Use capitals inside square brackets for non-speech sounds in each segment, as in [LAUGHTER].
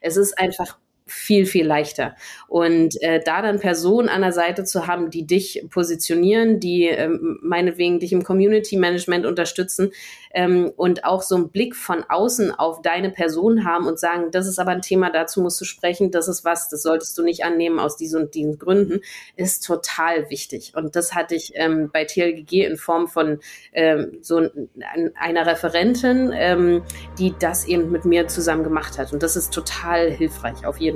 Es ist einfach viel, viel leichter. Und äh, da dann Personen an der Seite zu haben, die dich positionieren, die ähm, meinetwegen dich im Community Management unterstützen ähm, und auch so einen Blick von außen auf deine Person haben und sagen, das ist aber ein Thema, dazu musst du sprechen, das ist was, das solltest du nicht annehmen aus diesen und diesen Gründen, ist total wichtig. Und das hatte ich ähm, bei TLGG in Form von ähm, so einer Referentin, ähm, die das eben mit mir zusammen gemacht hat. Und das ist total hilfreich, auf jeden jeden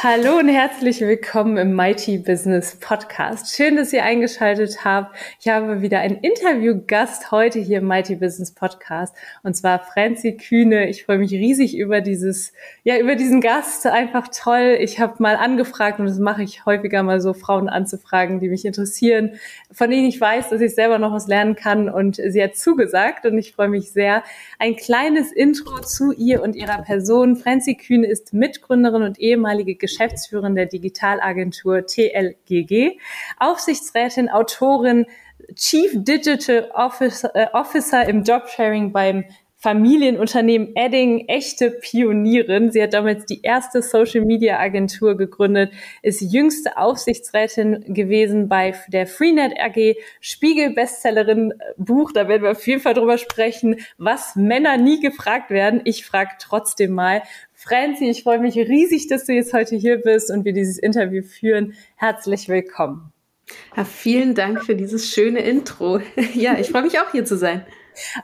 Hallo und herzlich willkommen im Mighty Business Podcast. Schön, dass ihr eingeschaltet habt. Ich habe wieder einen Interviewgast heute hier im Mighty Business Podcast und zwar Franzi Kühne. Ich freue mich riesig über dieses, ja, über diesen Gast. Einfach toll. Ich habe mal angefragt und das mache ich häufiger mal so, Frauen anzufragen, die mich interessieren, von denen ich weiß, dass ich selber noch was lernen kann und sie hat zugesagt und ich freue mich sehr. Ein kleines Intro zu ihr und ihrer Person. Franzi Kühne ist Mitgründerin und ehemalige Geschäftsführerin der Digitalagentur TLGG, Aufsichtsrätin, Autorin, Chief Digital Officer, äh, Officer im Jobsharing beim Familienunternehmen Edding, echte Pionierin. Sie hat damals die erste Social Media Agentur gegründet, ist jüngste Aufsichtsrätin gewesen bei der Freenet AG, Spiegel Bestsellerin Buch, da werden wir auf jeden Fall drüber sprechen, was Männer nie gefragt werden. Ich frage trotzdem mal. Franzi, ich freue mich riesig, dass du jetzt heute hier bist und wir dieses Interview führen. Herzlich willkommen. Ja, vielen Dank für dieses schöne Intro. [LAUGHS] Ja, ich freue mich auch hier zu sein.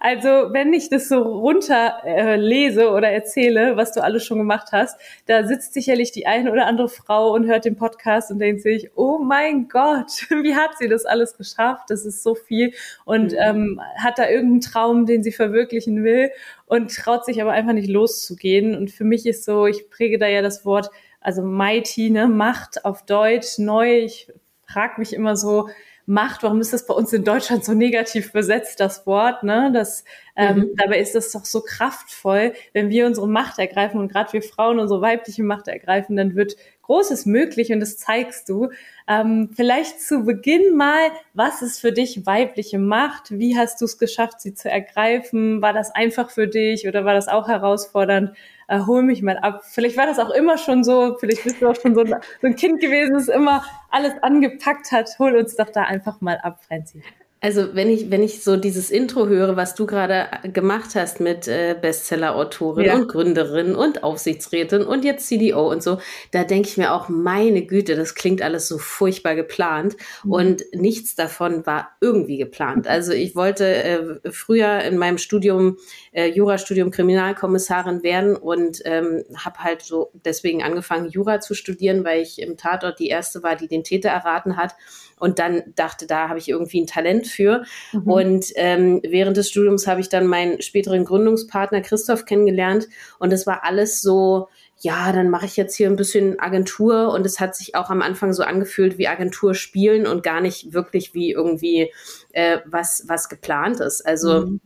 Also, wenn ich das so runter äh, lese oder erzähle, was du alles schon gemacht hast, da sitzt sicherlich die eine oder andere Frau und hört den Podcast und denkt sich, oh mein Gott, [LAUGHS] wie hat sie das alles geschafft? Das ist so viel und mhm. ähm, hat da irgendeinen Traum, den sie verwirklichen will und traut sich aber einfach nicht loszugehen. Und für mich ist so, ich präge da ja das Wort, also mighty, ne, Macht auf Deutsch, neu. Ich frage mich immer so, Macht, warum ist das bei uns in Deutschland so negativ besetzt, das Wort, ne? Das, ähm, mhm. Dabei ist das doch so kraftvoll, wenn wir unsere Macht ergreifen und gerade wir Frauen unsere weibliche Macht ergreifen, dann wird Großes möglich und das zeigst du. Ähm, vielleicht zu Beginn mal, was ist für dich weibliche Macht? Wie hast du es geschafft, sie zu ergreifen? War das einfach für dich oder war das auch herausfordernd? Äh, hol mich mal ab. Vielleicht war das auch immer schon so, vielleicht bist du auch schon so ein, so ein Kind gewesen, das immer alles angepackt hat. Hol uns doch da einfach mal ab, Franzi. Also wenn ich, wenn ich so dieses Intro höre, was du gerade gemacht hast mit äh, Bestseller-Autorin ja. und Gründerin und Aufsichtsrätin und jetzt CDO und so, da denke ich mir auch, meine Güte, das klingt alles so furchtbar geplant mhm. und nichts davon war irgendwie geplant. Also ich wollte äh, früher in meinem Studium, äh, Jurastudium Kriminalkommissarin werden und ähm, habe halt so deswegen angefangen, Jura zu studieren, weil ich im Tatort die erste war, die den Täter erraten hat und dann dachte, da habe ich irgendwie ein Talent für. Mhm. Und ähm, während des Studiums habe ich dann meinen späteren Gründungspartner Christoph kennengelernt und es war alles so, ja, dann mache ich jetzt hier ein bisschen Agentur und es hat sich auch am Anfang so angefühlt wie Agentur spielen und gar nicht wirklich wie irgendwie äh, was, was geplant ist. Also mhm.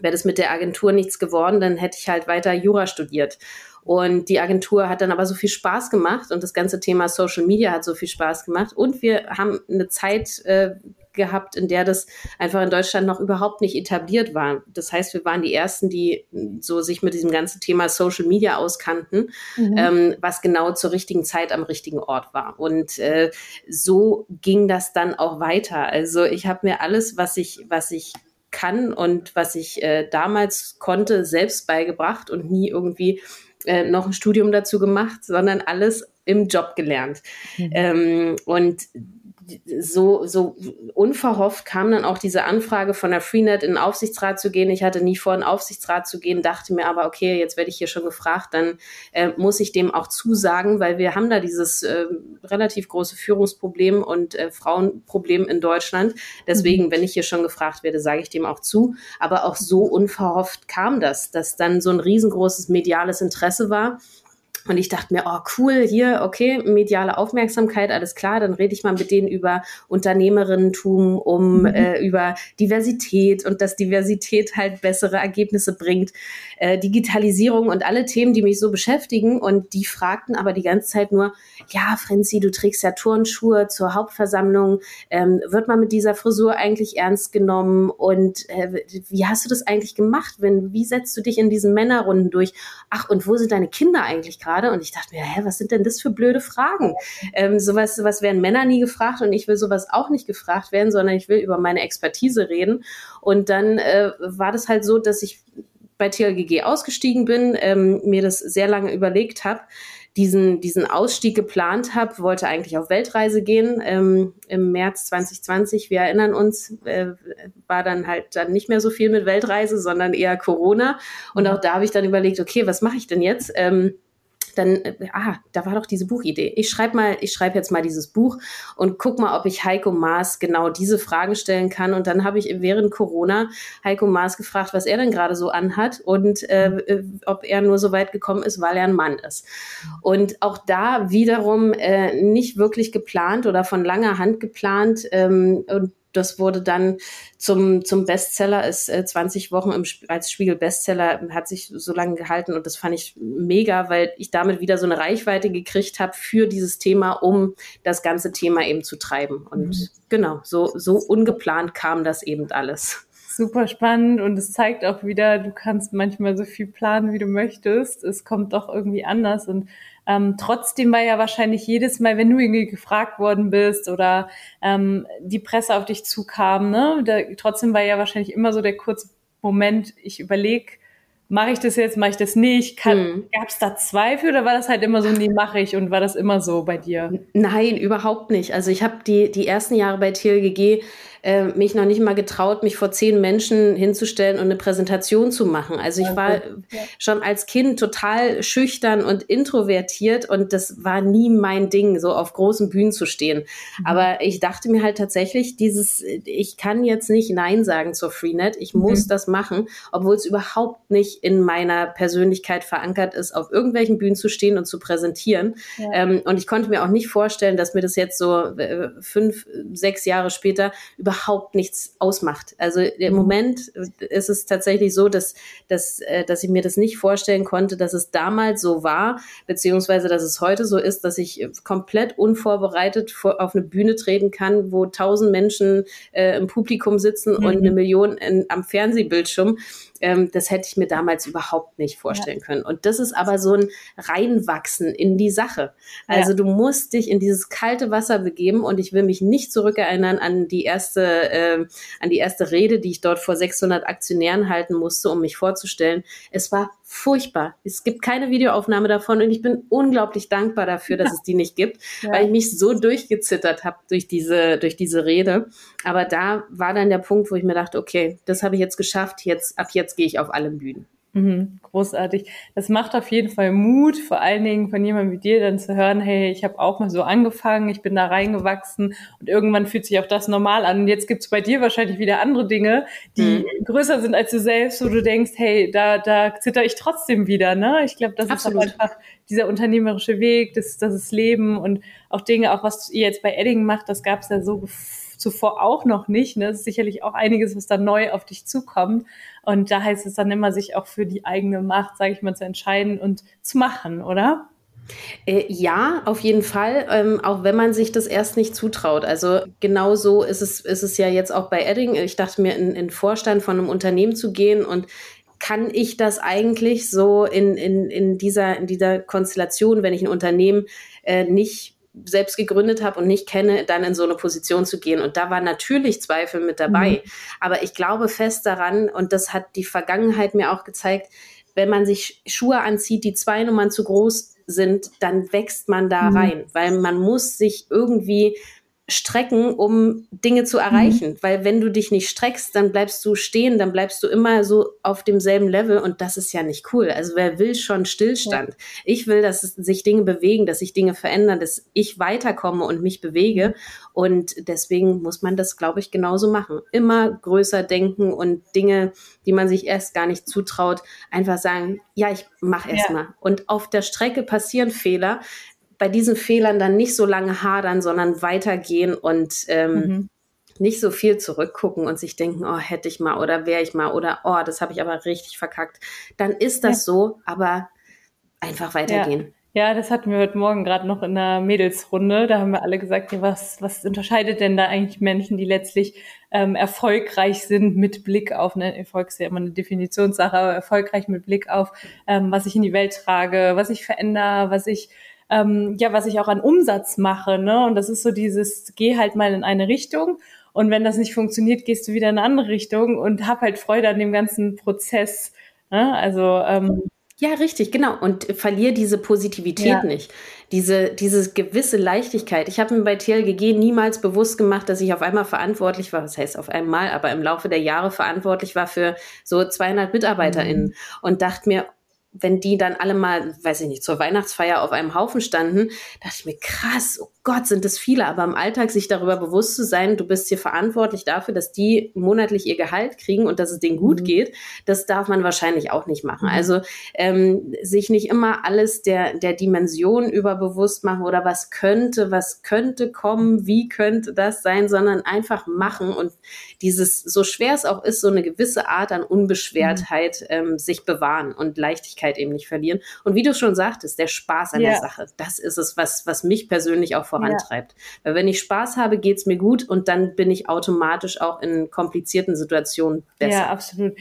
wäre das mit der Agentur nichts geworden, dann hätte ich halt weiter Jura studiert. Und die Agentur hat dann aber so viel Spaß gemacht und das ganze Thema Social Media hat so viel Spaß gemacht. Und wir haben eine Zeit äh, gehabt, in der das einfach in Deutschland noch überhaupt nicht etabliert war. Das heißt, wir waren die ersten, die so sich mit diesem ganzen Thema Social Media auskannten, mhm. ähm, was genau zur richtigen Zeit am richtigen Ort war. Und äh, so ging das dann auch weiter. Also ich habe mir alles, was ich, was ich kann und was ich äh, damals konnte, selbst beigebracht und nie irgendwie äh, noch ein Studium dazu gemacht, sondern alles im Job gelernt. Mhm. Ähm, und so, so unverhofft kam dann auch diese Anfrage von der Freenet in den Aufsichtsrat zu gehen. Ich hatte nie vor, in den Aufsichtsrat zu gehen, dachte mir aber, okay, jetzt werde ich hier schon gefragt, dann äh, muss ich dem auch zusagen, weil wir haben da dieses äh, relativ große Führungsproblem und äh, Frauenproblem in Deutschland. Deswegen, mhm. wenn ich hier schon gefragt werde, sage ich dem auch zu. Aber auch so unverhofft kam das, dass dann so ein riesengroßes mediales Interesse war und ich dachte mir, oh cool, hier, okay, mediale Aufmerksamkeit, alles klar, dann rede ich mal mit denen über Unternehmerinnentum, um mhm. äh, über Diversität und dass Diversität halt bessere Ergebnisse bringt, äh, Digitalisierung und alle Themen, die mich so beschäftigen. Und die fragten aber die ganze Zeit nur, ja, Frenzi, du trägst ja Turnschuhe zur Hauptversammlung, ähm, wird man mit dieser Frisur eigentlich ernst genommen? Und äh, wie hast du das eigentlich gemacht? Wenn, wie setzt du dich in diesen Männerrunden durch? Ach, und wo sind deine Kinder eigentlich gerade? Gerade und ich dachte mir, hä, was sind denn das für blöde Fragen? Ähm, sowas, sowas werden Männer nie gefragt und ich will sowas auch nicht gefragt werden, sondern ich will über meine Expertise reden. Und dann äh, war das halt so, dass ich bei TLGG ausgestiegen bin, ähm, mir das sehr lange überlegt habe, diesen, diesen Ausstieg geplant habe, wollte eigentlich auf Weltreise gehen ähm, im März 2020. Wir erinnern uns, äh, war dann halt dann nicht mehr so viel mit Weltreise, sondern eher Corona. Und auch da habe ich dann überlegt, okay, was mache ich denn jetzt? Ähm, dann, äh, ah, da war doch diese Buchidee. Ich schreibe mal, ich schreibe jetzt mal dieses Buch und guck mal, ob ich Heiko Maas genau diese Fragen stellen kann. Und dann habe ich während Corona Heiko Maas gefragt, was er denn gerade so anhat und äh, äh, ob er nur so weit gekommen ist, weil er ein Mann ist. Und auch da wiederum äh, nicht wirklich geplant oder von langer Hand geplant. Ähm, und das wurde dann zum, zum Bestseller, ist äh, 20 Wochen im, als Spiegel-Bestseller, hat sich so lange gehalten und das fand ich mega, weil ich damit wieder so eine Reichweite gekriegt habe für dieses Thema, um das ganze Thema eben zu treiben. Und mhm. genau, so, so ungeplant kam das eben alles super spannend und es zeigt auch wieder, du kannst manchmal so viel planen, wie du möchtest. Es kommt doch irgendwie anders und ähm, trotzdem war ja wahrscheinlich jedes Mal, wenn du irgendwie gefragt worden bist oder ähm, die Presse auf dich zukam, ne, da, trotzdem war ja wahrscheinlich immer so der kurze Moment, ich überlege, mache ich das jetzt, mache ich das nicht? Hm. Gab es da Zweifel oder war das halt immer so, nee, mache ich und war das immer so bei dir? Nein, überhaupt nicht. Also ich habe die, die ersten Jahre bei TLGG äh, mich noch nicht mal getraut, mich vor zehn Menschen hinzustellen und eine Präsentation zu machen. Also ich war schon als Kind total schüchtern und introvertiert und das war nie mein Ding, so auf großen Bühnen zu stehen. Mhm. Aber ich dachte mir halt tatsächlich, dieses, ich kann jetzt nicht Nein sagen zur Freenet, ich muss mhm. das machen, obwohl es überhaupt nicht in meiner Persönlichkeit verankert ist, auf irgendwelchen Bühnen zu stehen und zu präsentieren. Ja. Ähm, und ich konnte mir auch nicht vorstellen, dass mir das jetzt so äh, fünf, sechs Jahre später überhaupt überhaupt nichts ausmacht. Also im mhm. Moment ist es tatsächlich so, dass, dass, äh, dass ich mir das nicht vorstellen konnte, dass es damals so war, beziehungsweise dass es heute so ist, dass ich komplett unvorbereitet vor, auf eine Bühne treten kann, wo tausend Menschen äh, im Publikum sitzen mhm. und eine Million in, am Fernsehbildschirm ähm, das hätte ich mir damals überhaupt nicht vorstellen ja. können. Und das ist aber so ein Reinwachsen in die Sache. Also ja. du musst dich in dieses kalte Wasser begeben und ich will mich nicht zurückerinnern an die erste, äh, an die erste Rede, die ich dort vor 600 Aktionären halten musste, um mich vorzustellen. Es war furchtbar. Es gibt keine Videoaufnahme davon und ich bin unglaublich dankbar dafür, dass ja. es die nicht gibt, ja. weil ich mich so durchgezittert habe durch diese, durch diese Rede. Aber da war dann der Punkt, wo ich mir dachte, okay, das habe ich jetzt geschafft, jetzt, ab jetzt gehe ich auf allen Bühnen. Mhm, großartig. Das macht auf jeden Fall Mut, vor allen Dingen von jemandem wie dir dann zu hören, hey, ich habe auch mal so angefangen, ich bin da reingewachsen und irgendwann fühlt sich auch das normal an. Und jetzt gibt's bei dir wahrscheinlich wieder andere Dinge, die mhm. größer sind als du selbst, wo du denkst, hey, da, da zitter ich trotzdem wieder. Ne? Ich glaube, das Absolut. ist einfach dieser unternehmerische Weg, das, das ist Leben und auch Dinge, auch was ihr jetzt bei Edding macht, das gab's ja so zuvor auch noch nicht. Ne? Das ist sicherlich auch einiges, was da neu auf dich zukommt. Und da heißt es dann immer, sich auch für die eigene Macht, sage ich mal, zu entscheiden und zu machen, oder? Äh, ja, auf jeden Fall, ähm, auch wenn man sich das erst nicht zutraut. Also genau so ist es, ist es ja jetzt auch bei Edding. Ich dachte mir, in, in Vorstand von einem Unternehmen zu gehen und kann ich das eigentlich so in, in, in, dieser, in dieser Konstellation, wenn ich ein Unternehmen äh, nicht selbst gegründet habe und nicht kenne, dann in so eine Position zu gehen. Und da war natürlich Zweifel mit dabei. Mhm. Aber ich glaube fest daran, und das hat die Vergangenheit mir auch gezeigt, wenn man sich Schuhe anzieht, die zwei Nummern zu groß sind, dann wächst man da mhm. rein, weil man muss sich irgendwie strecken, um Dinge zu erreichen. Mhm. Weil wenn du dich nicht streckst, dann bleibst du stehen, dann bleibst du immer so auf demselben Level und das ist ja nicht cool. Also wer will schon Stillstand? Ja. Ich will, dass sich Dinge bewegen, dass sich Dinge verändern, dass ich weiterkomme und mich bewege. Und deswegen muss man das, glaube ich, genauso machen. Immer größer denken und Dinge, die man sich erst gar nicht zutraut, einfach sagen, ja, ich mache erst ja. mal. Und auf der Strecke passieren Fehler bei diesen Fehlern dann nicht so lange hadern, sondern weitergehen und ähm, mhm. nicht so viel zurückgucken und sich denken, oh, hätte ich mal oder wäre ich mal oder oh, das habe ich aber richtig verkackt. Dann ist das ja. so, aber einfach weitergehen. Ja. Ja, das hatten wir heute Morgen gerade noch in der Mädelsrunde. Da haben wir alle gesagt, ja, was, was unterscheidet denn da eigentlich Menschen, die letztlich ähm, erfolgreich sind mit Blick auf, ne, Erfolg ist ja immer eine Definitionssache, aber erfolgreich mit Blick auf, ähm, was ich in die Welt trage, was ich verändere, was ich ähm, ja, was ich auch an Umsatz mache, ne? Und das ist so dieses, geh halt mal in eine Richtung und wenn das nicht funktioniert, gehst du wieder in eine andere Richtung und hab halt Freude an dem ganzen Prozess. Ne? Also ähm, ja, richtig, genau. Und verlier diese Positivität ja. nicht. Diese, diese gewisse Leichtigkeit. Ich habe mir bei TLGG niemals bewusst gemacht, dass ich auf einmal verantwortlich war, was heißt auf einmal, aber im Laufe der Jahre verantwortlich war für so 200 MitarbeiterInnen mhm. und dachte mir, wenn die dann alle mal, weiß ich nicht, zur Weihnachtsfeier auf einem Haufen standen, dachte ich mir, krass, oh Gott, sind das viele. Aber im Alltag sich darüber bewusst zu sein, du bist hier verantwortlich dafür, dass die monatlich ihr Gehalt kriegen und dass es denen gut mhm. geht, das darf man wahrscheinlich auch nicht machen. Mhm. Also ähm, sich nicht immer alles der, der Dimension über bewusst machen oder was könnte, was könnte kommen, wie könnte das sein, sondern einfach machen und dieses, so schwer es auch ist, so eine gewisse Art an Unbeschwertheit mhm. ähm, sich bewahren und Leichtigkeit Leichtigkeit eben nicht verlieren. Und wie du schon sagtest, der Spaß an ja. der Sache, das ist es, was, was mich persönlich auch vorantreibt. Ja. Weil wenn ich Spaß habe, geht es mir gut und dann bin ich automatisch auch in komplizierten Situationen besser. Ja, absolut.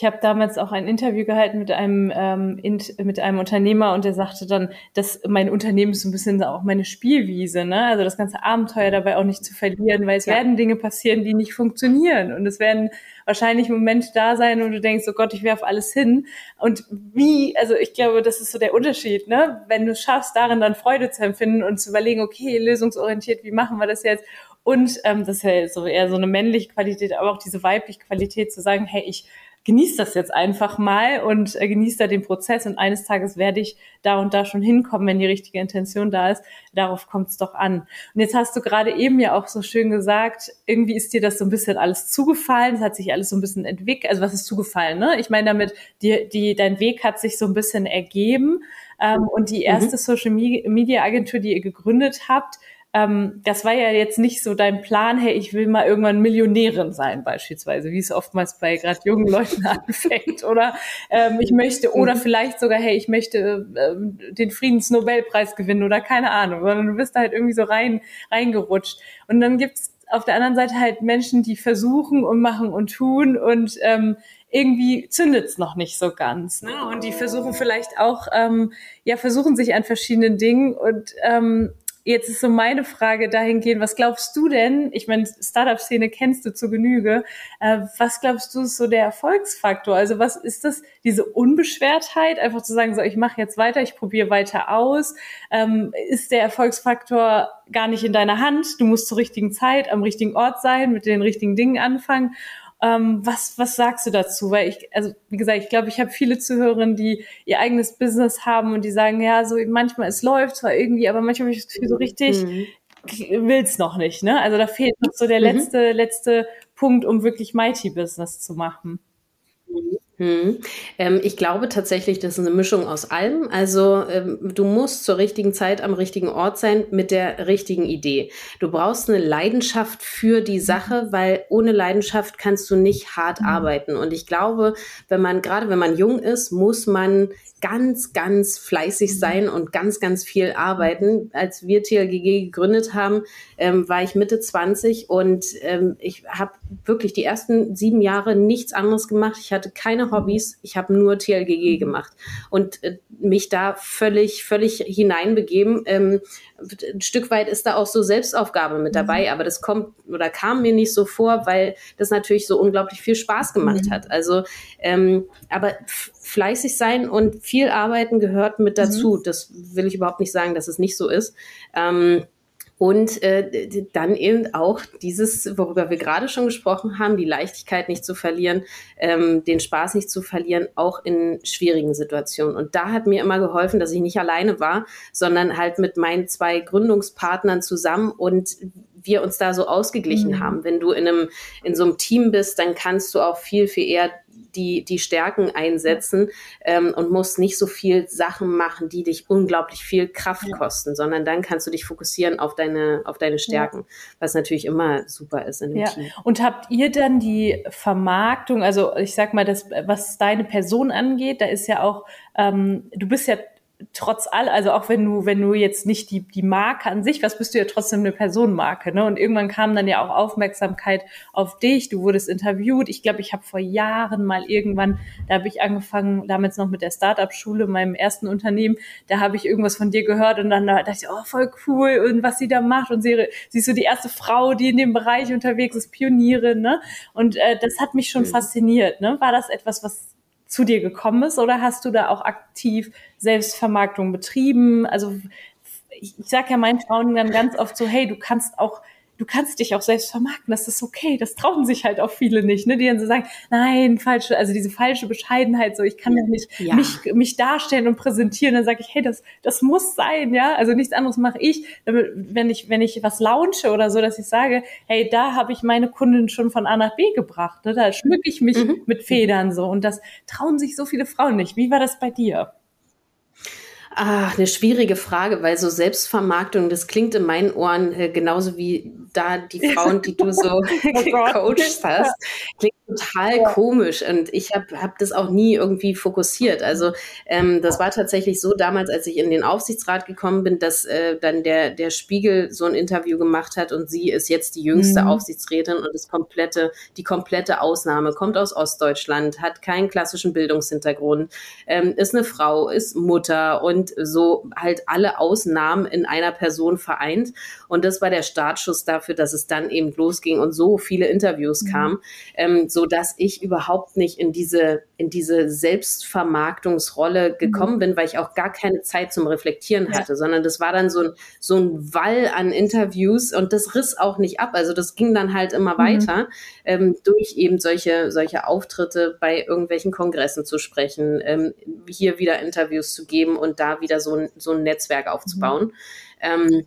Ich habe damals auch ein Interview gehalten mit einem ähm, mit einem Unternehmer und der sagte dann, dass mein Unternehmen ist so ein bisschen auch meine Spielwiese, ne? Also das ganze Abenteuer dabei auch nicht zu verlieren, weil es ja. werden Dinge passieren, die nicht funktionieren und es werden wahrscheinlich Momente da sein, wo du denkst, oh Gott, ich werfe alles hin. Und wie, also ich glaube, das ist so der Unterschied, ne? Wenn du schaffst, darin dann Freude zu empfinden und zu überlegen, okay, lösungsorientiert, wie machen wir das jetzt? Und ähm, das ist ja so eher so eine männliche Qualität, aber auch diese weibliche Qualität zu sagen, hey, ich genieß das jetzt einfach mal und äh, genieß da den Prozess und eines Tages werde ich da und da schon hinkommen, wenn die richtige Intention da ist. Darauf kommt es doch an. Und jetzt hast du gerade eben ja auch so schön gesagt, irgendwie ist dir das so ein bisschen alles zugefallen, es hat sich alles so ein bisschen entwickelt. Also was ist zugefallen? Ne? Ich meine damit, die, die, dein Weg hat sich so ein bisschen ergeben. Ähm, und die mhm. erste mhm. Social Media Agentur, die ihr gegründet habt, ähm, das war ja jetzt nicht so dein Plan, hey, ich will mal irgendwann Millionärin sein, beispielsweise, wie es oftmals bei gerade jungen Leuten [LAUGHS] anfängt, oder ähm, ich möchte, oder mhm. vielleicht sogar, hey, ich möchte ähm, den Friedensnobelpreis gewinnen oder keine Ahnung, sondern du bist da halt irgendwie so rein reingerutscht. Und dann gibt's auf der anderen Seite halt Menschen, die versuchen und machen und tun und ähm, irgendwie zündet's noch nicht so ganz. Ne? Und die versuchen vielleicht auch, ähm, ja, versuchen sich an verschiedenen Dingen und ähm, Jetzt ist so meine Frage dahingehend, was glaubst du denn? Ich meine, Startup-Szene kennst du zu Genüge. Äh, was glaubst du ist so der Erfolgsfaktor? Also was ist das, diese Unbeschwertheit, einfach zu sagen, so ich mache jetzt weiter, ich probiere weiter aus? Ähm, ist der Erfolgsfaktor gar nicht in deiner Hand? Du musst zur richtigen Zeit am richtigen Ort sein, mit den richtigen Dingen anfangen. Ähm, was, was sagst du dazu? Weil ich, also wie gesagt, ich glaube, ich habe viele Zuhörerinnen, die ihr eigenes Business haben und die sagen, ja, so manchmal es läuft zwar irgendwie, aber manchmal habe ich das Gefühl, so richtig mhm. will's noch nicht. Ne? Also da fehlt noch so der mhm. letzte, letzte Punkt, um wirklich Mighty Business zu machen. Mhm. Hm. Ähm, ich glaube tatsächlich, das ist eine Mischung aus allem. Also ähm, du musst zur richtigen Zeit am richtigen Ort sein mit der richtigen Idee. Du brauchst eine Leidenschaft für die Sache, weil ohne Leidenschaft kannst du nicht hart mhm. arbeiten. Und ich glaube, wenn man, gerade wenn man jung ist, muss man ganz, ganz fleißig sein und ganz, ganz viel arbeiten. Als wir TLGG gegründet haben, ähm, war ich Mitte 20 und ähm, ich habe wirklich die ersten sieben Jahre nichts anderes gemacht. Ich hatte keine Hobbys, ich habe nur TLGG gemacht und äh, mich da völlig, völlig hineinbegeben. Ähm, ein Stück weit ist da auch so Selbstaufgabe mit dabei, mhm. aber das kommt oder kam mir nicht so vor, weil das natürlich so unglaublich viel Spaß gemacht mhm. hat. Also, ähm, aber fleißig sein und viel arbeiten gehört mit dazu. Mhm. Das will ich überhaupt nicht sagen, dass es nicht so ist. Ähm, Und äh, dann eben auch dieses, worüber wir gerade schon gesprochen haben, die Leichtigkeit nicht zu verlieren, ähm, den Spaß nicht zu verlieren, auch in schwierigen Situationen. Und da hat mir immer geholfen, dass ich nicht alleine war, sondern halt mit meinen zwei Gründungspartnern zusammen und wir uns da so ausgeglichen mhm. haben. Wenn du in einem, in so einem Team bist, dann kannst du auch viel, viel eher die, die Stärken einsetzen ähm, und musst nicht so viel Sachen machen, die dich unglaublich viel Kraft ja. kosten, sondern dann kannst du dich fokussieren auf deine, auf deine Stärken, ja. was natürlich immer super ist in dem ja. Team. Und habt ihr dann die Vermarktung, also ich sag mal, das, was deine Person angeht, da ist ja auch, ähm, du bist ja trotz all, also auch wenn du, wenn du jetzt nicht die, die Marke an sich, was bist du ja trotzdem eine Personenmarke, ne? Und irgendwann kam dann ja auch Aufmerksamkeit auf dich, du wurdest interviewt. Ich glaube, ich habe vor Jahren mal irgendwann, da habe ich angefangen, damals noch mit der Startup-Schule, meinem ersten Unternehmen, da habe ich irgendwas von dir gehört und dann dachte ich, oh, voll cool und was sie da macht und sie, sie ist so die erste Frau, die in dem Bereich unterwegs ist, Pionierin, ne? Und äh, das hat mich schon mhm. fasziniert, ne? War das etwas, was zu dir gekommen ist oder hast du da auch aktiv Selbstvermarktung betrieben? Also ich, ich sage ja meinen Frauen dann ganz oft so, hey, du kannst auch du kannst dich auch selbst vermarkten, das ist okay. Das trauen sich halt auch viele nicht, ne? Die dann so sagen, nein, falsche, also diese falsche Bescheidenheit, so ich kann ja nicht ja. mich, mich darstellen und präsentieren. Dann sage ich, hey, das, das muss sein, ja. Also nichts anderes mache ich, wenn ich, wenn ich was launche oder so, dass ich sage, hey, da habe ich meine Kundin schon von A nach B gebracht. Ne? Da schmücke ich mich mhm. mit Federn so. Und das trauen sich so viele Frauen nicht. Wie war das bei dir? Ach, eine schwierige Frage, weil so Selbstvermarktung, das klingt in meinen Ohren äh, genauso wie da die [LAUGHS] Frauen, die du so oh [LAUGHS] gecoacht [LAUGHS] hast. Klingt total ja. komisch und ich habe hab das auch nie irgendwie fokussiert. Also ähm, das war tatsächlich so damals, als ich in den Aufsichtsrat gekommen bin, dass äh, dann der, der Spiegel so ein Interview gemacht hat und sie ist jetzt die jüngste mhm. Aufsichtsrätin und ist komplette, die komplette Ausnahme, kommt aus Ostdeutschland, hat keinen klassischen Bildungshintergrund, ähm, ist eine Frau, ist Mutter und so halt alle Ausnahmen in einer Person vereint. Und das war der Startschuss dafür, dass es dann eben losging und so viele Interviews mhm. kamen. Ähm, so dass ich überhaupt nicht in diese, in diese Selbstvermarktungsrolle gekommen mhm. bin, weil ich auch gar keine Zeit zum Reflektieren hatte, sondern das war dann so ein, so ein Wall an Interviews und das riss auch nicht ab. Also das ging dann halt immer mhm. weiter, ähm, durch eben solche, solche Auftritte bei irgendwelchen Kongressen zu sprechen, ähm, hier wieder Interviews zu geben und da wieder so ein, so ein Netzwerk aufzubauen. Mhm. Ähm,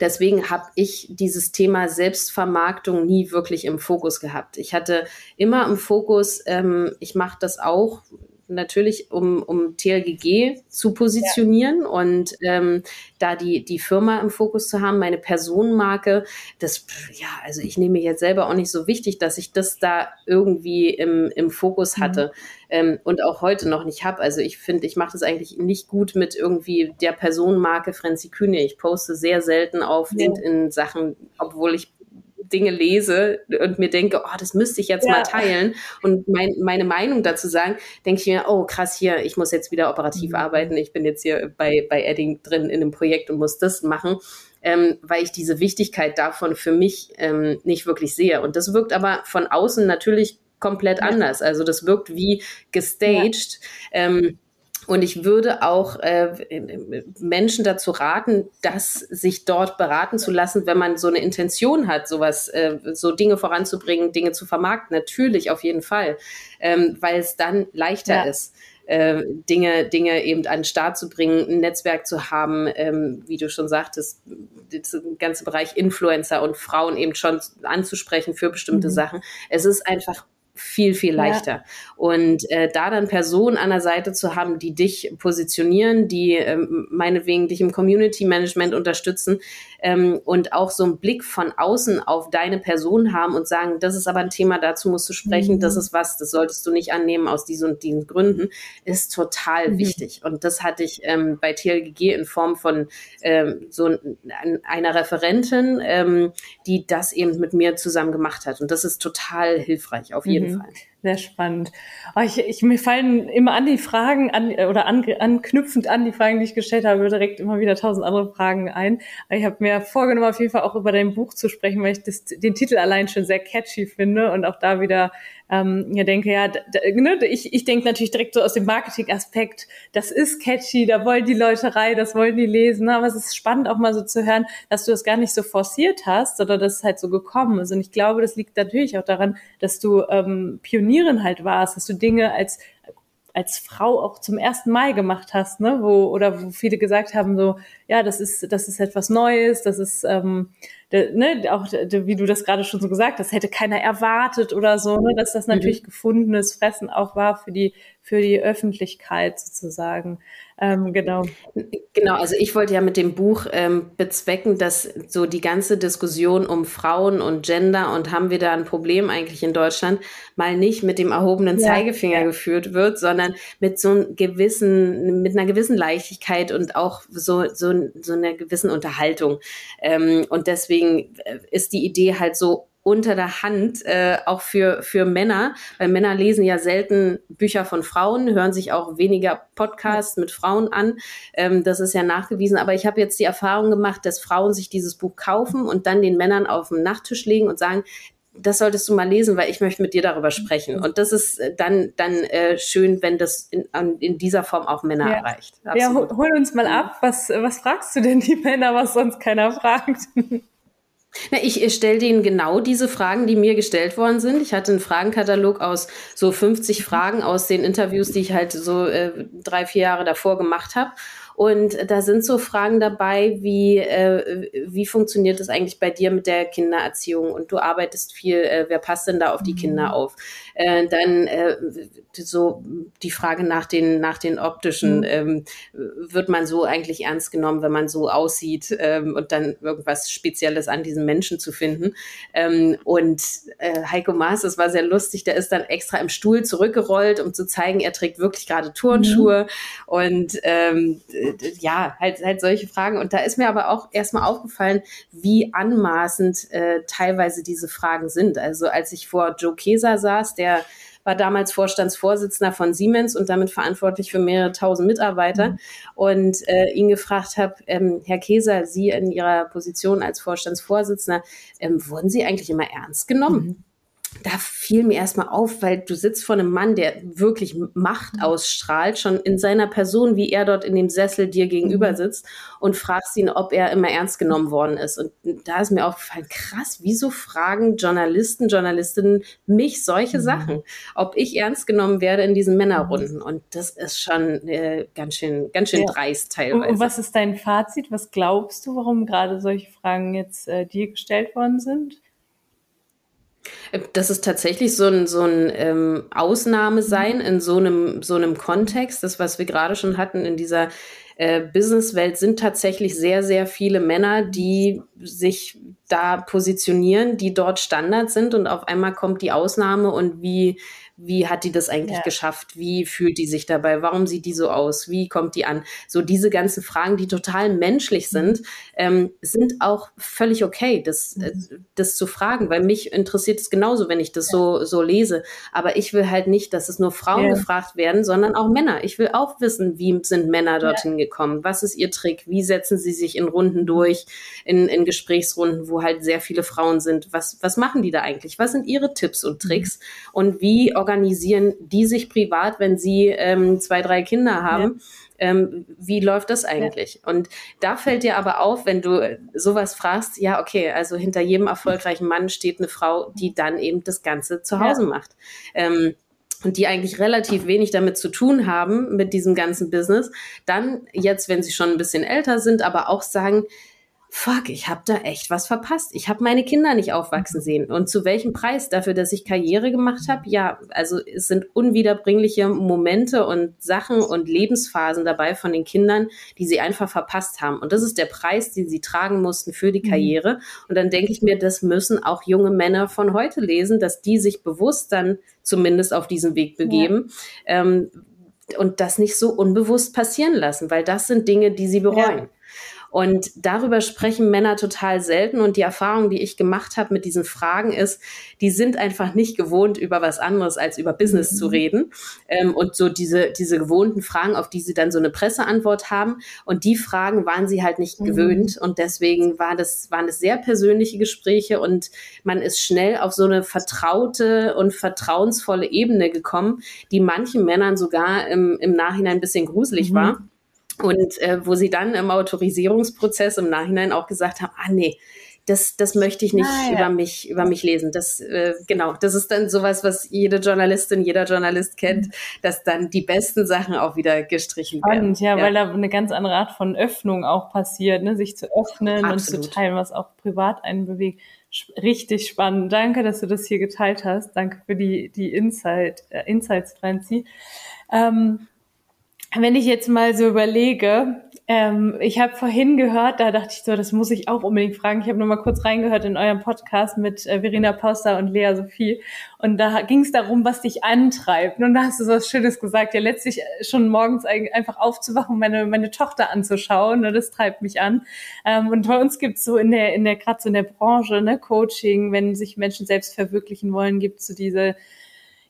Deswegen habe ich dieses Thema Selbstvermarktung nie wirklich im Fokus gehabt. Ich hatte immer im Fokus, ähm, ich mache das auch natürlich, um, um TLGG zu positionieren ja. und ähm, da die, die Firma im Fokus zu haben, meine Personenmarke, das, ja, also ich nehme mir jetzt selber auch nicht so wichtig, dass ich das da irgendwie im, im Fokus mhm. hatte mhm. ähm, und auch heute noch nicht habe. Also ich finde, ich mache das eigentlich nicht gut mit irgendwie der Personenmarke Frenzy Kühne. Ich poste sehr selten auf ja. LinkedIn Sachen, obwohl ich Dinge lese und mir denke, oh, das müsste ich jetzt ja. mal teilen und mein, meine Meinung dazu sagen, denke ich mir, oh krass, hier, ich muss jetzt wieder operativ mhm. arbeiten. Ich bin jetzt hier bei, bei Edding drin in einem Projekt und muss das machen. Ähm, weil ich diese Wichtigkeit davon für mich ähm, nicht wirklich sehe. Und das wirkt aber von außen natürlich komplett ja. anders. Also das wirkt wie gestaged. Ja. Ähm, und ich würde auch äh, Menschen dazu raten, dass sich dort beraten zu lassen, wenn man so eine Intention hat, sowas, äh, so Dinge voranzubringen, Dinge zu vermarkten. Natürlich, auf jeden Fall, ähm, weil es dann leichter ja. ist. Äh, Dinge, Dinge eben an den Start zu bringen, ein Netzwerk zu haben, ähm, wie du schon sagtest, der ganze Bereich Influencer und Frauen eben schon anzusprechen für bestimmte mhm. Sachen. Es ist einfach viel, viel leichter. Ja. Und äh, da dann Personen an der Seite zu haben, die dich positionieren, die ähm, meinetwegen dich im Community Management unterstützen ähm, und auch so einen Blick von außen auf deine Person haben und sagen, das ist aber ein Thema, dazu musst du sprechen, mhm. das ist was, das solltest du nicht annehmen aus diesen und diesen Gründen, ist total mhm. wichtig. Und das hatte ich ähm, bei TLGG in Form von ähm, so einer Referentin, ähm, die das eben mit mir zusammen gemacht hat. Und das ist total hilfreich, auf jeden mhm. Fall. Sehr spannend. Oh, ich, ich, mir fallen immer an die Fragen an oder an, anknüpfend an die Fragen, die ich gestellt habe, direkt immer wieder tausend andere Fragen ein. Ich habe mir vorgenommen, auf jeden Fall auch über dein Buch zu sprechen, weil ich das, den Titel allein schon sehr catchy finde und auch da wieder ähm, ja, denke, ja, ne, ich, ich denke natürlich direkt so aus dem Marketing-Aspekt, das ist catchy, da wollen die Leute rein, das wollen die lesen, aber es ist spannend auch mal so zu hören, dass du das gar nicht so forciert hast, sondern dass es halt so gekommen ist. Und ich glaube, das liegt natürlich auch daran, dass du ähm, Pionierin halt warst, dass du Dinge als als Frau auch zum ersten Mal gemacht hast, ne, wo oder wo viele gesagt haben so, ja, das ist das ist etwas Neues, das ist ähm, ne, auch wie du das gerade schon so gesagt hast, hätte keiner erwartet oder so, ne, dass das natürlich mhm. gefundenes Fressen auch war für die für die Öffentlichkeit sozusagen. Ähm, genau. Genau, also ich wollte ja mit dem Buch ähm, bezwecken, dass so die ganze Diskussion um Frauen und Gender und haben wir da ein Problem eigentlich in Deutschland, mal nicht mit dem erhobenen ja. Zeigefinger geführt wird, sondern mit so einem gewissen, mit einer gewissen Leichtigkeit und auch so, so, so einer gewissen Unterhaltung. Ähm, und deswegen äh, ist die Idee halt so unter der Hand, äh, auch für, für Männer, weil Männer lesen ja selten Bücher von Frauen, hören sich auch weniger Podcasts mit Frauen an. Ähm, das ist ja nachgewiesen. Aber ich habe jetzt die Erfahrung gemacht, dass Frauen sich dieses Buch kaufen und dann den Männern auf den Nachttisch legen und sagen, das solltest du mal lesen, weil ich möchte mit dir darüber sprechen. Und das ist äh, dann, dann äh, schön, wenn das in, in dieser Form auch Männer ja. erreicht. Absolut. Ja, hol uns mal ab. Was, was fragst du denn die Männer, was sonst keiner fragt? Na, ich stelle denen genau diese Fragen, die mir gestellt worden sind. Ich hatte einen Fragenkatalog aus so 50 Fragen aus den Interviews, die ich halt so äh, drei, vier Jahre davor gemacht habe. Und da sind so Fragen dabei, wie, äh, wie funktioniert das eigentlich bei dir mit der Kindererziehung? Und du arbeitest viel, äh, wer passt denn da auf die Kinder mhm. auf? Äh, dann äh, so die Frage nach den, nach den optischen, mhm. ähm, wird man so eigentlich ernst genommen, wenn man so aussieht ähm, und dann irgendwas Spezielles an diesen Menschen zu finden? Ähm, und äh, Heiko Maas, das war sehr lustig, der ist dann extra im Stuhl zurückgerollt, um zu zeigen, er trägt wirklich gerade Turnschuhe. Mhm. Und ähm, ja, halt, halt solche Fragen. Und da ist mir aber auch erstmal aufgefallen, wie anmaßend äh, teilweise diese Fragen sind. Also als ich vor Joe Keser saß, der war damals Vorstandsvorsitzender von Siemens und damit verantwortlich für mehrere tausend Mitarbeiter mhm. und äh, ihn gefragt habe, ähm, Herr Keser, Sie in Ihrer Position als Vorstandsvorsitzender, ähm, wurden Sie eigentlich immer ernst genommen? Mhm da fiel mir erstmal auf, weil du sitzt vor einem Mann, der wirklich Macht mhm. ausstrahlt, schon in seiner Person, wie er dort in dem Sessel dir gegenüber mhm. sitzt und fragst ihn, ob er immer ernst genommen worden ist. Und da ist mir aufgefallen, krass, wieso fragen Journalisten, Journalistinnen mich solche mhm. Sachen, ob ich ernst genommen werde in diesen Männerrunden. Und das ist schon äh, ganz schön, ganz schön ja. dreist teilweise. Und was ist dein Fazit? Was glaubst du, warum gerade solche Fragen jetzt äh, dir gestellt worden sind? Das ist tatsächlich so ein, so ein ähm, Ausnahme sein in so einem, so einem Kontext. Das, was wir gerade schon hatten in dieser äh, Businesswelt, sind tatsächlich sehr, sehr viele Männer, die sich da positionieren, die dort Standard sind und auf einmal kommt die Ausnahme und wie, wie hat die das eigentlich ja. geschafft? Wie fühlt die sich dabei? Warum sieht die so aus? Wie kommt die an? So diese ganzen Fragen, die total menschlich mhm. sind, ähm, sind auch völlig okay, das, äh, mhm. das zu fragen, weil mich interessiert es genauso, wenn ich das ja. so, so lese. Aber ich will halt nicht, dass es nur Frauen ja. gefragt werden, sondern auch Männer. Ich will auch wissen, wie sind Männer dorthin gekommen? Was ist ihr Trick? Wie setzen sie sich in Runden durch, in, in Gesprächsrunden, wo halt sehr viele Frauen sind? Was, was machen die da eigentlich? Was sind ihre Tipps und mhm. Tricks? Und wie organisieren die sich privat, wenn sie ähm, zwei, drei Kinder haben? Ja. Ähm, wie läuft das eigentlich? Ja. Und da fällt dir aber auf, wenn du sowas fragst, ja, okay, also hinter jedem erfolgreichen Mann steht eine Frau, die dann eben das Ganze zu Hause ja. macht. Ähm, und die eigentlich relativ wenig damit zu tun haben, mit diesem ganzen Business, dann jetzt, wenn sie schon ein bisschen älter sind, aber auch sagen, fuck, ich habe da echt was verpasst. Ich habe meine Kinder nicht aufwachsen sehen. Und zu welchem Preis dafür, dass ich Karriere gemacht habe? Ja, also es sind unwiederbringliche Momente und Sachen und Lebensphasen dabei von den Kindern, die sie einfach verpasst haben. Und das ist der Preis, den sie tragen mussten für die mhm. Karriere. Und dann denke ich mir, das müssen auch junge Männer von heute lesen, dass die sich bewusst dann zumindest auf diesen Weg begeben. Ja. Ähm, und das nicht so unbewusst passieren lassen, weil das sind Dinge, die sie bereuen. Ja. Und darüber sprechen Männer total selten. Und die Erfahrung, die ich gemacht habe mit diesen Fragen ist, die sind einfach nicht gewohnt, über was anderes als über Business mhm. zu reden. Ähm, und so diese, diese gewohnten Fragen, auf die sie dann so eine Presseantwort haben. Und die Fragen waren sie halt nicht mhm. gewöhnt. Und deswegen war das, waren es sehr persönliche Gespräche und man ist schnell auf so eine vertraute und vertrauensvolle Ebene gekommen, die manchen Männern sogar im, im Nachhinein ein bisschen gruselig mhm. war. Und äh, wo sie dann im Autorisierungsprozess im Nachhinein auch gesagt haben, ah nee, das, das möchte ich nicht ah, ja. über mich über mich lesen. Das äh, genau, das ist dann sowas, was jede Journalistin, jeder Journalist kennt, mhm. dass dann die besten Sachen auch wieder gestrichen werden. ja, ja, weil da eine ganz andere Art von Öffnung auch passiert, ne? sich zu öffnen Absolut. und zu teilen, was auch privat einen bewegt. Richtig spannend. Danke, dass du das hier geteilt hast. Danke für die die Insight äh, Insights, Franzi. Ähm, wenn ich jetzt mal so überlege, ähm, ich habe vorhin gehört, da dachte ich so, das muss ich auch unbedingt fragen. Ich habe nur mal kurz reingehört in eurem Podcast mit äh, Verena Poster und Lea Sophie. Und da ging es darum, was dich antreibt. Und da hast du so was Schönes gesagt. Ja, letztlich äh, schon morgens einfach aufzuwachen, meine, meine Tochter anzuschauen. Ne, das treibt mich an. Ähm, und bei uns gibt's so in der, in der, gerade so in der Branche, ne, Coaching, wenn sich Menschen selbst verwirklichen wollen, gibt's so diese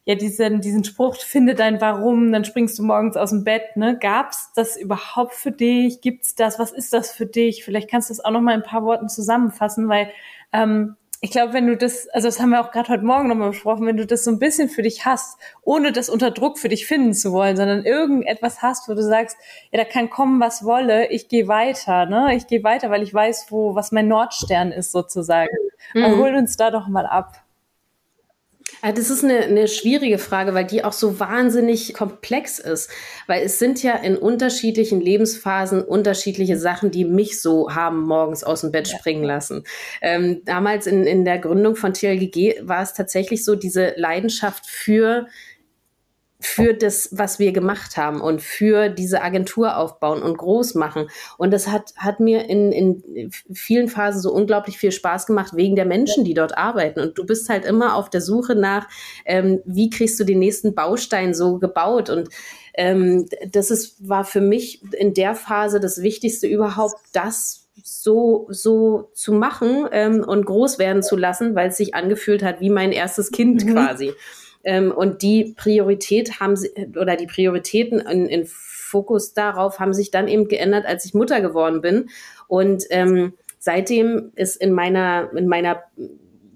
ja diesen, diesen Spruch, finde dein Warum, dann springst du morgens aus dem Bett. Ne? Gab's das überhaupt für dich? Gibt's das? Was ist das für dich? Vielleicht kannst du das auch noch mal in ein paar Worten zusammenfassen, weil ähm, ich glaube, wenn du das, also das haben wir auch gerade heute Morgen nochmal besprochen, wenn du das so ein bisschen für dich hast, ohne das unter Druck für dich finden zu wollen, sondern irgendetwas hast, wo du sagst, ja, da kann kommen, was wolle, ich gehe weiter, ne? Ich gehe weiter, weil ich weiß, wo, was mein Nordstern ist sozusagen. Mhm. hol uns da doch mal ab. Ah, das ist eine, eine schwierige Frage, weil die auch so wahnsinnig komplex ist. Weil es sind ja in unterschiedlichen Lebensphasen unterschiedliche Sachen, die mich so haben morgens aus dem Bett springen lassen. Ähm, damals in, in der Gründung von TLGG war es tatsächlich so, diese Leidenschaft für für das, was wir gemacht haben und für diese Agentur aufbauen und groß machen. Und das hat, hat mir in, in vielen Phasen so unglaublich viel Spaß gemacht wegen der Menschen, die dort arbeiten. Und du bist halt immer auf der Suche nach, ähm, wie kriegst du den nächsten Baustein so gebaut? Und ähm, das ist, war für mich in der Phase das Wichtigste überhaupt, das so, so zu machen ähm, und groß werden zu lassen, weil es sich angefühlt hat wie mein erstes Kind mhm. quasi. Ähm, und die Priorität haben sie, oder die Prioritäten in, in Fokus darauf haben sich dann eben geändert, als ich Mutter geworden bin. Und ähm, seitdem ist in meiner, in meiner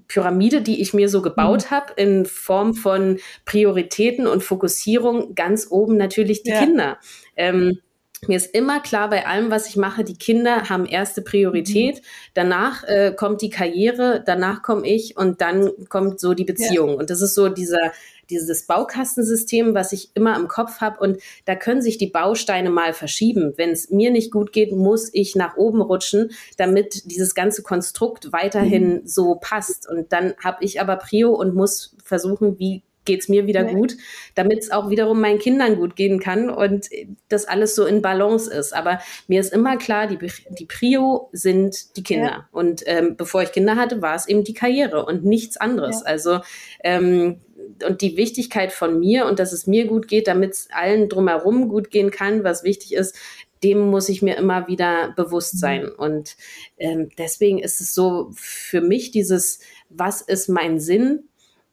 Pyramide, die ich mir so gebaut mhm. habe, in Form von Prioritäten und Fokussierung ganz oben natürlich die ja. Kinder. Ähm, mir ist immer klar bei allem, was ich mache, die Kinder haben erste Priorität. Mhm. Danach äh, kommt die Karriere, danach komme ich und dann kommt so die Beziehung. Ja. Und das ist so dieser dieses Baukastensystem, was ich immer im Kopf habe. Und da können sich die Bausteine mal verschieben. Wenn es mir nicht gut geht, muss ich nach oben rutschen, damit dieses ganze Konstrukt weiterhin mhm. so passt. Und dann habe ich aber Prio und muss versuchen, wie geht's mir wieder nee. gut, damit es auch wiederum meinen Kindern gut gehen kann und das alles so in Balance ist. Aber mir ist immer klar, die, die Prio sind die Kinder. Ja. Und ähm, bevor ich Kinder hatte, war es eben die Karriere und nichts anderes. Ja. Also ähm, und die Wichtigkeit von mir und dass es mir gut geht, damit es allen drumherum gut gehen kann, was wichtig ist, dem muss ich mir immer wieder bewusst mhm. sein. Und ähm, deswegen ist es so für mich dieses, was ist mein Sinn?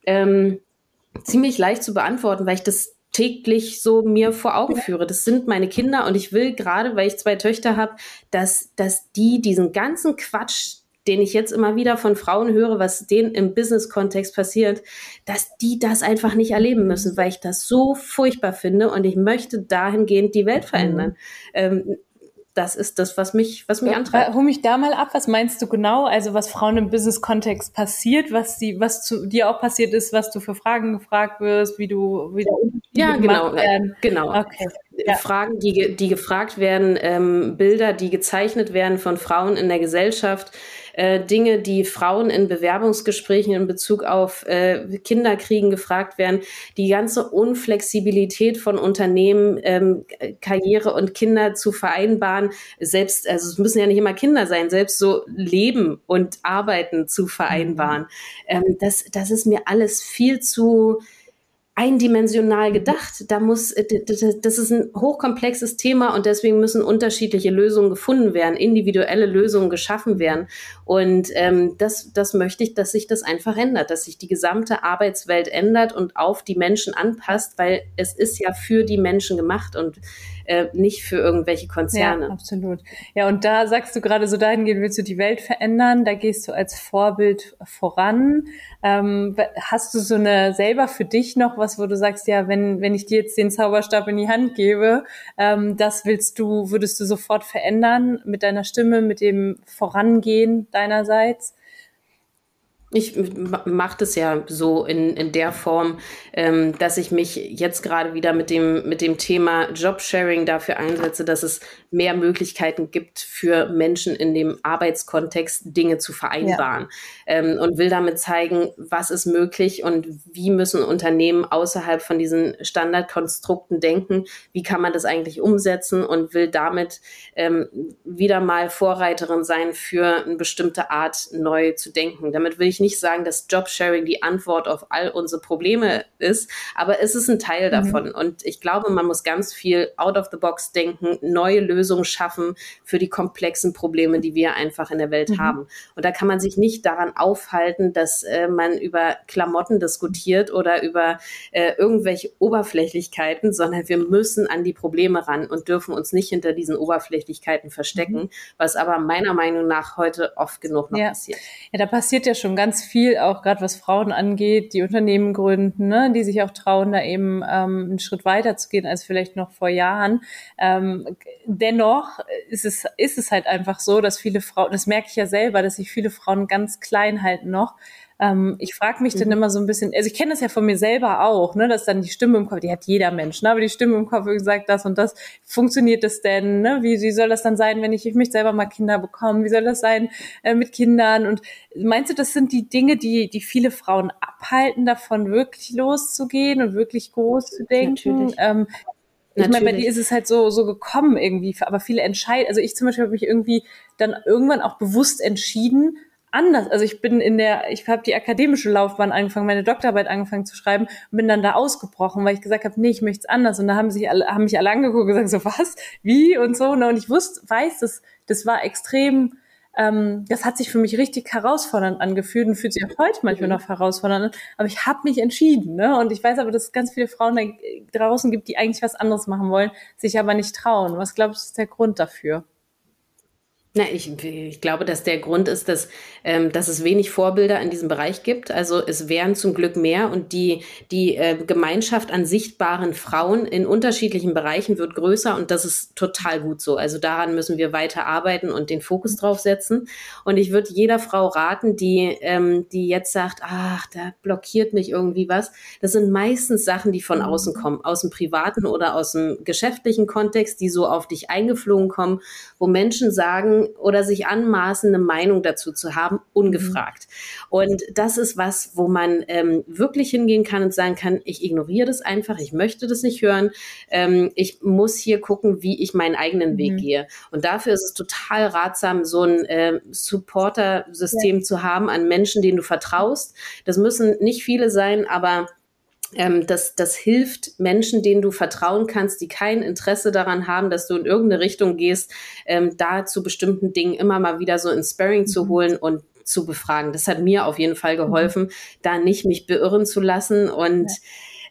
Ähm, ziemlich leicht zu beantworten, weil ich das täglich so mir vor Augen führe. Das sind meine Kinder und ich will gerade, weil ich zwei Töchter habe, dass, dass die diesen ganzen Quatsch, den ich jetzt immer wieder von Frauen höre, was denen im Business-Kontext passiert, dass die das einfach nicht erleben müssen, weil ich das so furchtbar finde und ich möchte dahingehend die Welt verändern. Mhm. Ähm, das ist das, was mich, was mich antreibt. Hol mich da mal ab. Was meinst du genau? Also was Frauen im Business-Kontext passiert, was die, was zu dir auch passiert ist, was du für Fragen gefragt wirst, wie du, wie du ja genau, werden. genau. Okay. Ja. Fragen, die, die gefragt werden, ähm, Bilder, die gezeichnet werden von Frauen in der Gesellschaft, äh, Dinge, die Frauen in Bewerbungsgesprächen in Bezug auf äh, Kinderkriegen gefragt werden, die ganze Unflexibilität von Unternehmen, ähm, Karriere und Kinder zu vereinbaren, selbst, also es müssen ja nicht immer Kinder sein, selbst so Leben und Arbeiten zu vereinbaren. Mhm. Ähm, das, das ist mir alles viel zu eindimensional gedacht. Da muss, äh, das ist ein hochkomplexes Thema und deswegen müssen unterschiedliche Lösungen gefunden werden, individuelle Lösungen geschaffen werden. Und ähm, das, das möchte ich, dass sich das einfach ändert, dass sich die gesamte Arbeitswelt ändert und auf die Menschen anpasst, weil es ist ja für die Menschen gemacht und äh, nicht für irgendwelche Konzerne. Ja, absolut. Ja, und da sagst du gerade so dahingehend, willst du die Welt verändern, da gehst du als Vorbild voran. Ähm, hast du so eine selber für dich noch was, wo du sagst, ja, wenn, wenn ich dir jetzt den Zauberstab in die Hand gebe, ähm, das willst du, würdest du sofort verändern mit deiner Stimme, mit dem Vorangehen deinerseits? Ich mache das ja so in, in der Form, ähm, dass ich mich jetzt gerade wieder mit dem, mit dem Thema Jobsharing dafür einsetze, dass es mehr Möglichkeiten gibt für Menschen in dem Arbeitskontext Dinge zu vereinbaren. Ja. Ähm, und will damit zeigen, was ist möglich und wie müssen Unternehmen außerhalb von diesen Standardkonstrukten denken, wie kann man das eigentlich umsetzen und will damit ähm, wieder mal Vorreiterin sein für eine bestimmte Art neu zu denken. Damit will ich nicht sagen, dass Jobsharing die Antwort auf all unsere Probleme ist, aber es ist ein Teil mhm. davon. Und ich glaube, man muss ganz viel out of the box denken, neue Lösungen schaffen für die komplexen Probleme, die wir einfach in der Welt mhm. haben. Und da kann man sich nicht daran aufhalten, dass äh, man über Klamotten diskutiert oder über äh, irgendwelche Oberflächlichkeiten, sondern wir müssen an die Probleme ran und dürfen uns nicht hinter diesen Oberflächlichkeiten verstecken, mhm. was aber meiner Meinung nach heute oft genug noch ja. passiert. Ja, da passiert ja schon ganz viel, auch gerade was Frauen angeht, die Unternehmen gründen, ne, die sich auch trauen, da eben ähm, einen Schritt weiter zu gehen als vielleicht noch vor Jahren. Ähm, dennoch ist es, ist es halt einfach so, dass viele Frauen, das merke ich ja selber, dass sich viele Frauen ganz klein halten noch ähm, ich frage mich mhm. dann immer so ein bisschen, also ich kenne das ja von mir selber auch, ne, dass dann die Stimme im Kopf, die hat jeder Mensch, ne, aber die Stimme im Kopf sagt das und das, funktioniert das denn, ne, wie, wie soll das dann sein, wenn ich, ich möchte selber mal Kinder bekommen, wie soll das sein äh, mit Kindern und meinst du, das sind die Dinge, die, die viele Frauen abhalten, davon wirklich loszugehen und wirklich groß zu denken? Natürlich. Ähm, ich meine, bei dir ist es halt so, so gekommen irgendwie, aber viele entscheiden, also ich zum Beispiel habe mich irgendwie dann irgendwann auch bewusst entschieden, anders. Also ich bin in der, ich habe die akademische Laufbahn angefangen, meine Doktorarbeit angefangen zu schreiben und bin dann da ausgebrochen, weil ich gesagt habe, nee, ich möchte es anders. Und da haben sich alle, haben mich alle angeguckt und gesagt, so was, wie und so. Und ich wusste, weiß, das, das war extrem, ähm, das hat sich für mich richtig herausfordernd angefühlt und fühlt sich auch heute manchmal mhm. noch herausfordernd an. Aber ich habe mich entschieden, ne? Und ich weiß aber, dass es ganz viele Frauen da draußen gibt, die eigentlich was anderes machen wollen, sich aber nicht trauen. Was glaubst du, ist der Grund dafür? Na, ich, ich glaube, dass der Grund ist, dass, ähm, dass es wenig Vorbilder in diesem Bereich gibt. Also es wären zum Glück mehr und die, die äh, Gemeinschaft an sichtbaren Frauen in unterschiedlichen Bereichen wird größer und das ist total gut so. Also daran müssen wir weiter arbeiten und den Fokus drauf setzen. Und ich würde jeder Frau raten, die, ähm, die jetzt sagt, ach, da blockiert mich irgendwie was. Das sind meistens Sachen, die von mhm. außen kommen, aus dem privaten oder aus dem geschäftlichen Kontext, die so auf dich eingeflogen kommen, wo Menschen sagen, oder sich anmaßen, eine Meinung dazu zu haben, ungefragt. Mhm. Und das ist was, wo man ähm, wirklich hingehen kann und sagen kann, ich ignoriere das einfach, ich möchte das nicht hören, ähm, ich muss hier gucken, wie ich meinen eigenen Weg mhm. gehe. Und dafür ist es total ratsam, so ein äh, Supporter-System ja. zu haben an Menschen, denen du vertraust. Das müssen nicht viele sein, aber ähm, das, das hilft Menschen, denen du vertrauen kannst, die kein Interesse daran haben, dass du in irgendeine Richtung gehst, ähm, da zu bestimmten Dingen immer mal wieder so ein Sparring zu mhm. holen und zu befragen. Das hat mir auf jeden Fall geholfen, mhm. da nicht mich beirren zu lassen und ja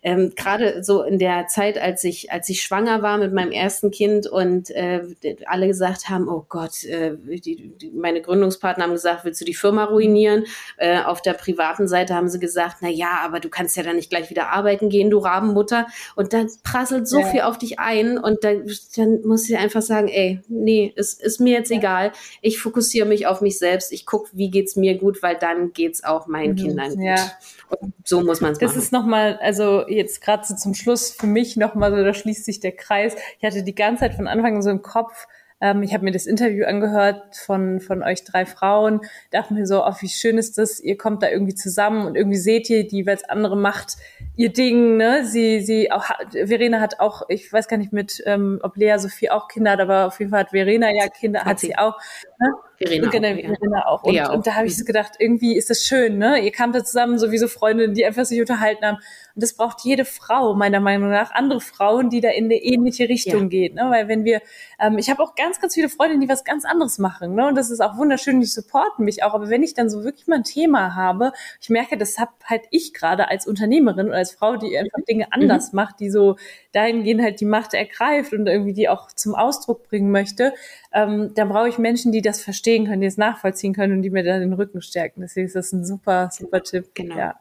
ähm, gerade so in der Zeit, als ich, als ich schwanger war mit meinem ersten Kind und äh, alle gesagt haben, oh Gott, äh, die, die, meine Gründungspartner haben gesagt, willst du die Firma ruinieren? Äh, auf der privaten Seite haben sie gesagt, na ja, aber du kannst ja dann nicht gleich wieder arbeiten gehen, du Rabenmutter. Und dann prasselt so ja. viel auf dich ein und dann, dann muss ich einfach sagen, ey, nee, es ist mir jetzt ja. egal. Ich fokussiere mich auf mich selbst. Ich gucke, wie geht's mir gut, weil dann geht's auch meinen mhm. Kindern gut. Ja. Und so muss man es machen. Das ist nochmal, also jetzt gerade so zum Schluss für mich nochmal so, da schließt sich der Kreis. Ich hatte die ganze Zeit von Anfang so im Kopf, ähm, ich habe mir das Interview angehört von, von euch drei Frauen, dachte mir so, oh, wie schön ist das, ihr kommt da irgendwie zusammen und irgendwie seht ihr, die jeweils andere macht ihr Ding, ne? Sie, sie auch, Verena hat auch, ich weiß gar nicht mit, ähm, ob Lea Sophie auch Kinder hat, aber auf jeden Fall hat Verena ja Kinder, hat sie auch. Ne? Verena, genau, auch, Verena auch. Und, auch. und da habe ich so gedacht, irgendwie ist das schön, ne? Ihr kamt da zusammen, sowieso Freundinnen, die einfach sich unterhalten haben. Und das braucht jede Frau, meiner Meinung nach, andere Frauen, die da in eine ähnliche Richtung ja. geht. Ne? Weil wenn wir, ähm, ich habe auch ganz, ganz viele Freundinnen, die was ganz anderes machen. Ne? Und das ist auch wunderschön, die supporten mich auch. Aber wenn ich dann so wirklich mal ein Thema habe, ich merke, das habe halt ich gerade als Unternehmerin oder als Frau, die einfach Dinge mhm. anders mhm. macht, die so dahingehend halt die Macht ergreift und irgendwie die auch zum Ausdruck bringen möchte, ähm, da brauche ich Menschen, die das verstehen können, die es nachvollziehen können und die mir da den Rücken stärken. Deswegen ist das ein super, super Tipp. Genau. Ja.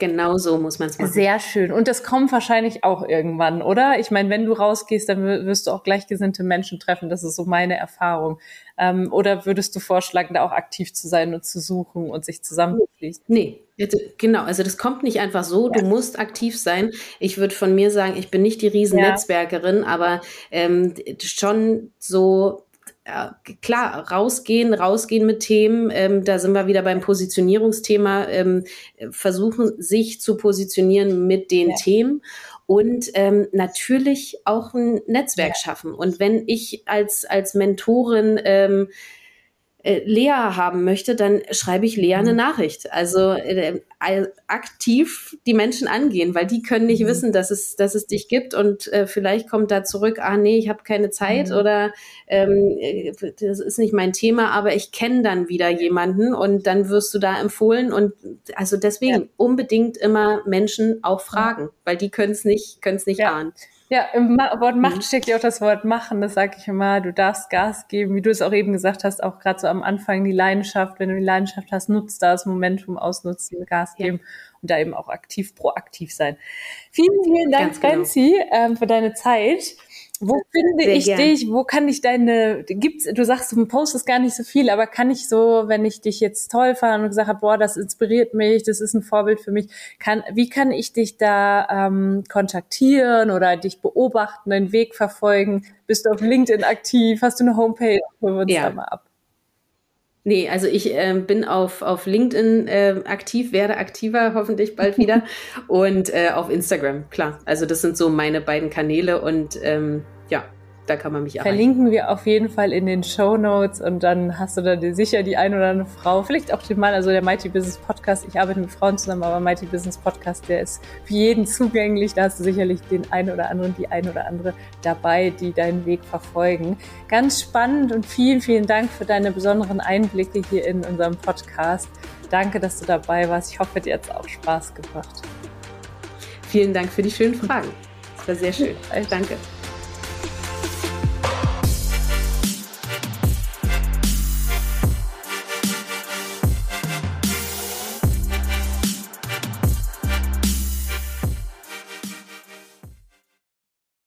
Genau so muss man es machen. Sehr schön. Und das kommt wahrscheinlich auch irgendwann, oder? Ich meine, wenn du rausgehst, dann wirst du auch gleichgesinnte Menschen treffen. Das ist so meine Erfahrung. Ähm, oder würdest du vorschlagen, da auch aktiv zu sein und zu suchen und sich zusammenzuschließen? Nee, genau. Also das kommt nicht einfach so. Ja. Du musst aktiv sein. Ich würde von mir sagen, ich bin nicht die Riesennetzwerkerin, ja. aber ähm, schon so klar, rausgehen, rausgehen mit Themen, ähm, da sind wir wieder beim Positionierungsthema, ähm, versuchen sich zu positionieren mit den ja. Themen und ähm, natürlich auch ein Netzwerk ja. schaffen. Und wenn ich als, als Mentorin ähm, äh, Lea haben möchte, dann schreibe ich Lea eine mhm. Nachricht. Also äh, aktiv die Menschen angehen, weil die können nicht mhm. wissen, dass es, dass es dich gibt und äh, vielleicht kommt da zurück, ah nee, ich habe keine Zeit mhm. oder ähm, äh, das ist nicht mein Thema, aber ich kenne dann wieder jemanden und dann wirst du da empfohlen und also deswegen ja. unbedingt immer Menschen auch fragen, weil die können es nicht, können es nicht ja. ahnen. Ja, im Wort Macht mhm. steckt ja auch das Wort machen. Das sage ich immer. Du darfst Gas geben, wie du es auch eben gesagt hast, auch gerade so am Anfang die Leidenschaft. Wenn du die Leidenschaft hast, nutzt das Momentum ausnutzen, Gas geben ja. und da eben auch aktiv proaktiv sein. Vielen, vielen Dank, genau. Franzi, ähm, für deine Zeit. Wo [LAUGHS] finde Sehr ich gern. dich? Wo kann ich deine, gibt's, du sagst, du postest gar nicht so viel, aber kann ich so, wenn ich dich jetzt toll fand und gesagt habe, boah, das inspiriert mich, das ist ein Vorbild für mich, kann, wie kann ich dich da ähm, kontaktieren oder dich beobachten, den Weg verfolgen? Bist du auf LinkedIn aktiv? Hast du eine Homepage? Holen wir uns ja. da mal ab. Nee, also ich äh, bin auf, auf LinkedIn äh, aktiv, werde aktiver hoffentlich bald wieder [LAUGHS] und äh, auf Instagram, klar. Also das sind so meine beiden Kanäle und ähm, ja, da kann man mich erreichen. Verlinken wir auf jeden Fall in den Show Notes und dann hast du da sicher die ein oder andere Frau, vielleicht auch den Mann, also der Mighty Business Podcast. Ich arbeite mit Frauen zusammen, aber Mighty Business Podcast, der ist für jeden zugänglich. Da hast du sicherlich den einen oder anderen, die ein oder andere dabei, die deinen Weg verfolgen. Ganz spannend und vielen, vielen Dank für deine besonderen Einblicke hier in unserem Podcast. Danke, dass du dabei warst. Ich hoffe, dir hat es auch Spaß gemacht. Vielen Dank für die schönen Fragen. Das war sehr schön. Danke.